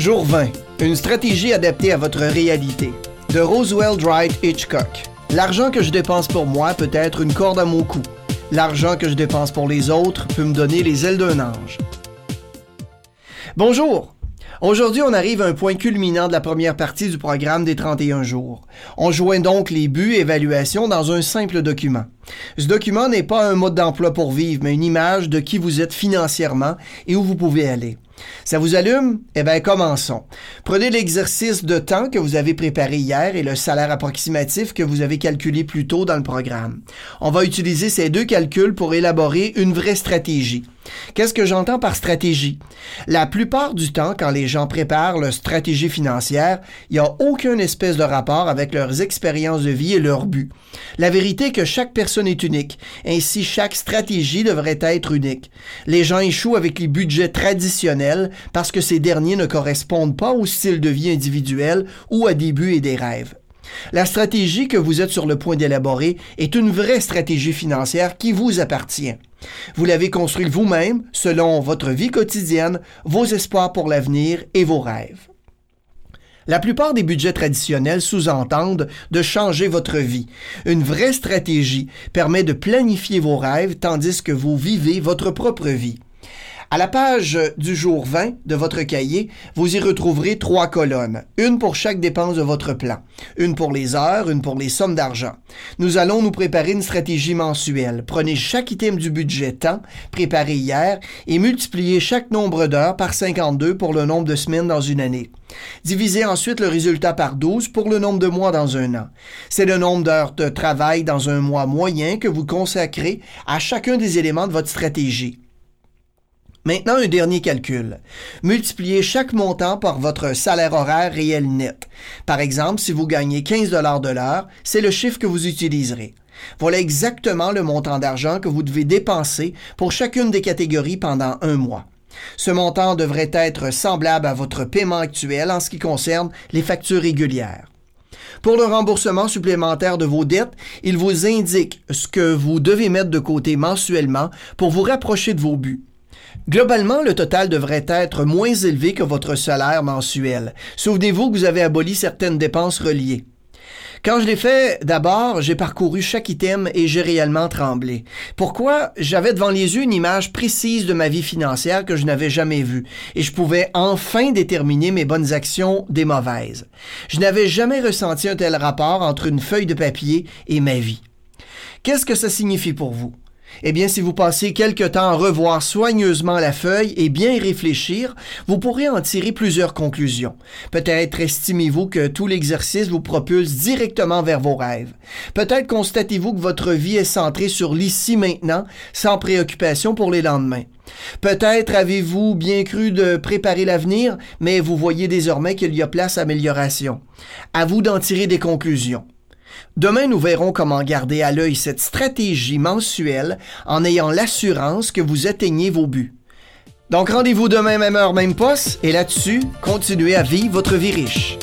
Jour 20. Une stratégie adaptée à votre réalité. De Roosevelt Wright Hitchcock. L'argent que je dépense pour moi peut être une corde à mon cou. L'argent que je dépense pour les autres peut me donner les ailes d'un ange. Bonjour. Aujourd'hui, on arrive à un point culminant de la première partie du programme des 31 jours. On joint donc les buts et évaluations dans un simple document. Ce document n'est pas un mode d'emploi pour vivre, mais une image de qui vous êtes financièrement et où vous pouvez aller. Ça vous allume? Eh bien, commençons. Prenez l'exercice de temps que vous avez préparé hier et le salaire approximatif que vous avez calculé plus tôt dans le programme. On va utiliser ces deux calculs pour élaborer une vraie stratégie. Qu'est-ce que j'entends par stratégie? La plupart du temps, quand les gens préparent leur stratégie financière, il n'y a aucun espèce de rapport avec leurs expériences de vie et leurs buts. La vérité est que chaque personne est unique. Ainsi, chaque stratégie devrait être unique. Les gens échouent avec les budgets traditionnels parce que ces derniers ne correspondent pas au style de vie individuel ou à des buts et des rêves. La stratégie que vous êtes sur le point d'élaborer est une vraie stratégie financière qui vous appartient. Vous l'avez construite vous-même selon votre vie quotidienne, vos espoirs pour l'avenir et vos rêves. La plupart des budgets traditionnels sous-entendent de changer votre vie. Une vraie stratégie permet de planifier vos rêves tandis que vous vivez votre propre vie. À la page du jour 20 de votre cahier, vous y retrouverez trois colonnes, une pour chaque dépense de votre plan, une pour les heures, une pour les sommes d'argent. Nous allons nous préparer une stratégie mensuelle. Prenez chaque item du budget temps préparé hier et multipliez chaque nombre d'heures par 52 pour le nombre de semaines dans une année. Divisez ensuite le résultat par 12 pour le nombre de mois dans un an. C'est le nombre d'heures de travail dans un mois moyen que vous consacrez à chacun des éléments de votre stratégie. Maintenant, un dernier calcul. Multipliez chaque montant par votre salaire horaire réel net. Par exemple, si vous gagnez 15 dollars de l'heure, c'est le chiffre que vous utiliserez. Voilà exactement le montant d'argent que vous devez dépenser pour chacune des catégories pendant un mois. Ce montant devrait être semblable à votre paiement actuel en ce qui concerne les factures régulières. Pour le remboursement supplémentaire de vos dettes, il vous indique ce que vous devez mettre de côté mensuellement pour vous rapprocher de vos buts. Globalement, le total devrait être moins élevé que votre salaire mensuel. Souvenez-vous que vous avez aboli certaines dépenses reliées. Quand je l'ai fait, d'abord, j'ai parcouru chaque item et j'ai réellement tremblé. Pourquoi? J'avais devant les yeux une image précise de ma vie financière que je n'avais jamais vue et je pouvais enfin déterminer mes bonnes actions des mauvaises. Je n'avais jamais ressenti un tel rapport entre une feuille de papier et ma vie. Qu'est-ce que ça signifie pour vous? Eh bien, si vous passez quelque temps à revoir soigneusement la feuille et bien réfléchir, vous pourrez en tirer plusieurs conclusions. Peut-être estimez-vous que tout l'exercice vous propulse directement vers vos rêves. Peut-être constatez-vous que votre vie est centrée sur l'ici maintenant, sans préoccupation pour les lendemains. Peut-être avez-vous bien cru de préparer l'avenir, mais vous voyez désormais qu'il y a place à amélioration. À vous d'en tirer des conclusions. Demain, nous verrons comment garder à l'œil cette stratégie mensuelle en ayant l'assurance que vous atteignez vos buts. Donc rendez-vous demain, même heure, même poste, et là-dessus, continuez à vivre votre vie riche.